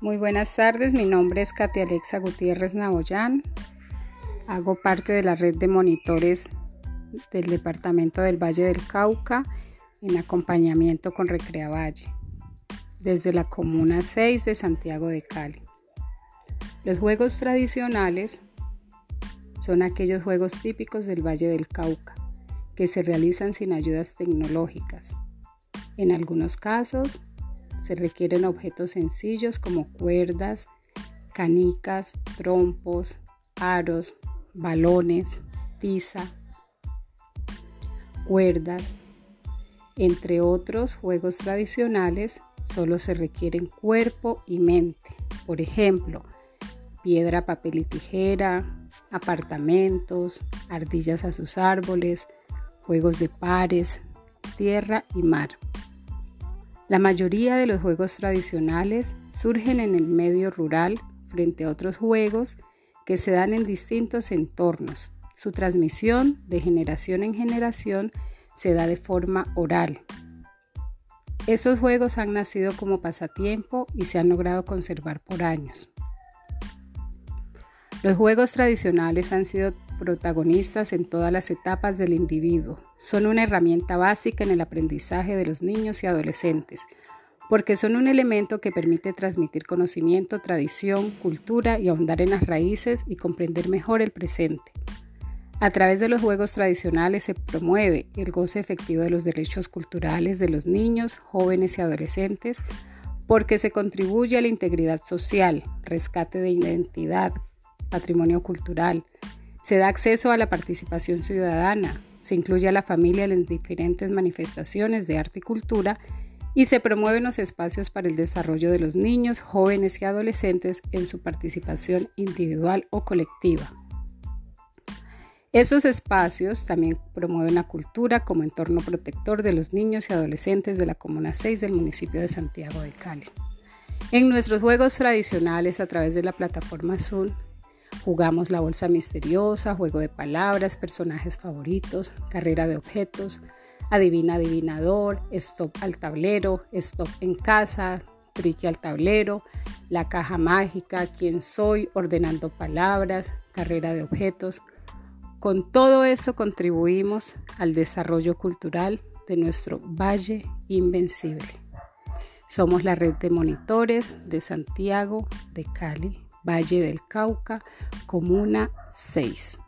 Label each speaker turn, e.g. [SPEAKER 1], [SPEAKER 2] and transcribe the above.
[SPEAKER 1] Muy buenas tardes, mi nombre es Katia Alexa Gutiérrez Naboyán. Hago parte de la red de monitores del Departamento del Valle del Cauca en acompañamiento con Recrea Valle, desde la Comuna 6 de Santiago de Cali. Los juegos tradicionales son aquellos juegos típicos del Valle del Cauca, que se realizan sin ayudas tecnológicas. En algunos casos, se requieren objetos sencillos como cuerdas, canicas, trompos, aros, balones, tiza, cuerdas. Entre otros juegos tradicionales, solo se requieren cuerpo y mente. Por ejemplo, piedra, papel y tijera, apartamentos, ardillas a sus árboles, juegos de pares, tierra y mar. La mayoría de los juegos tradicionales surgen en el medio rural frente a otros juegos que se dan en distintos entornos. Su transmisión de generación en generación se da de forma oral. Estos juegos han nacido como pasatiempo y se han logrado conservar por años. Los juegos tradicionales han sido protagonistas en todas las etapas del individuo. Son una herramienta básica en el aprendizaje de los niños y adolescentes, porque son un elemento que permite transmitir conocimiento, tradición, cultura y ahondar en las raíces y comprender mejor el presente. A través de los juegos tradicionales se promueve el goce efectivo de los derechos culturales de los niños, jóvenes y adolescentes, porque se contribuye a la integridad social, rescate de identidad, patrimonio cultural, se da acceso a la participación ciudadana, se incluye a la familia en diferentes manifestaciones de arte y cultura y se promueven los espacios para el desarrollo de los niños, jóvenes y adolescentes en su participación individual o colectiva. Estos espacios también promueven la cultura como entorno protector de los niños y adolescentes de la Comuna 6 del municipio de Santiago de Cali. En nuestros juegos tradicionales a través de la plataforma Azul Jugamos la bolsa misteriosa, juego de palabras, personajes favoritos, carrera de objetos, adivina adivinador, stop al tablero, stop en casa, trique al tablero, la caja mágica, quién soy, ordenando palabras, carrera de objetos. Con todo eso contribuimos al desarrollo cultural de nuestro Valle Invencible. Somos la red de monitores de Santiago de Cali Valle del Cauca, Comuna 6.